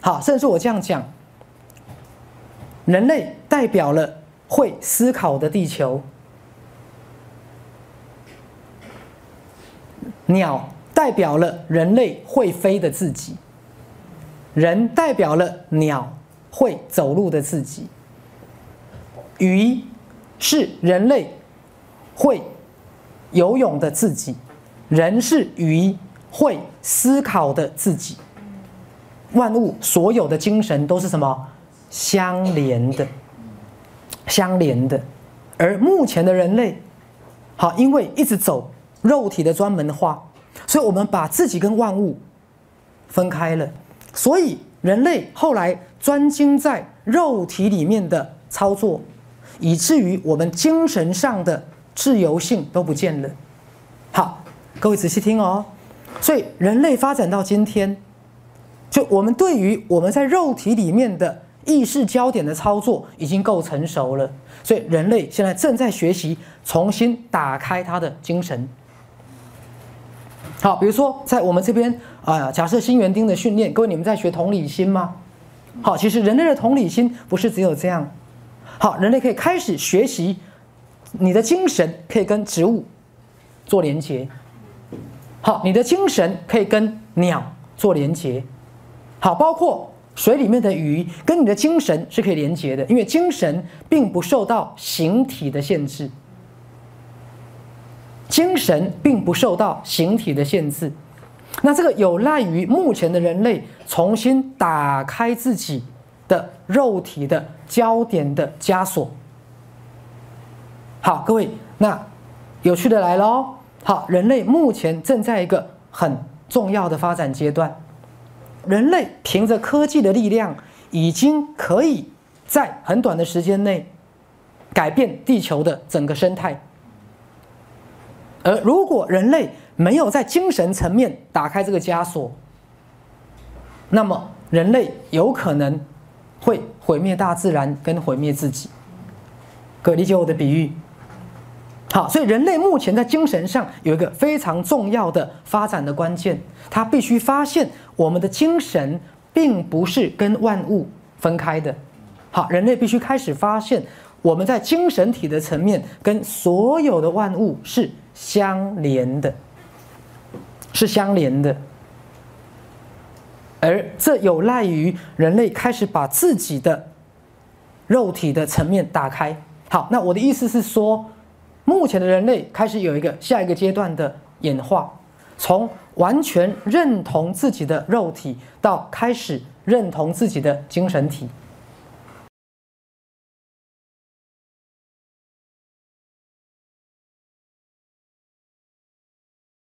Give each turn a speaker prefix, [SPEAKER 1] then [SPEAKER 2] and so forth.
[SPEAKER 1] 好，甚至我这样讲，人类代表了会思考的地球，鸟代表了人类会飞的自己，人代表了鸟会走路的自己，鱼是人类会游泳的自己，人是鱼会思考的自己。万物所有的精神都是什么相连的？相连的。而目前的人类，好，因为一直走肉体的专门化，所以我们把自己跟万物分开了。所以人类后来专精在肉体里面的操作，以至于我们精神上的自由性都不见了。好，各位仔细听哦。所以人类发展到今天。就我们对于我们在肉体里面的意识焦点的操作已经够成熟了，所以人类现在正在学习重新打开他的精神。好，比如说在我们这边啊，假设新园丁的训练，各位你们在学同理心吗？好，其实人类的同理心不是只有这样。好，人类可以开始学习，你的精神可以跟植物做连接。好，你的精神可以跟鸟做连接。好，包括水里面的鱼，跟你的精神是可以连接的，因为精神并不受到形体的限制。精神并不受到形体的限制，那这个有赖于目前的人类重新打开自己的肉体的焦点的枷锁。好，各位，那有趣的来喽。好，人类目前正在一个很重要的发展阶段。人类凭着科技的力量，已经可以在很短的时间内改变地球的整个生态。而如果人类没有在精神层面打开这个枷锁，那么人类有可能会毁灭大自然跟毁灭自己。可理解我的比喻？好，所以人类目前在精神上有一个非常重要的发展的关键，他必须发现我们的精神并不是跟万物分开的。好，人类必须开始发现我们在精神体的层面跟所有的万物是相连的，是相连的。而这有赖于人类开始把自己的肉体的层面打开。好，那我的意思是说。目前的人类开始有一个下一个阶段的演化，从完全认同自己的肉体到开始认同自己的精神体。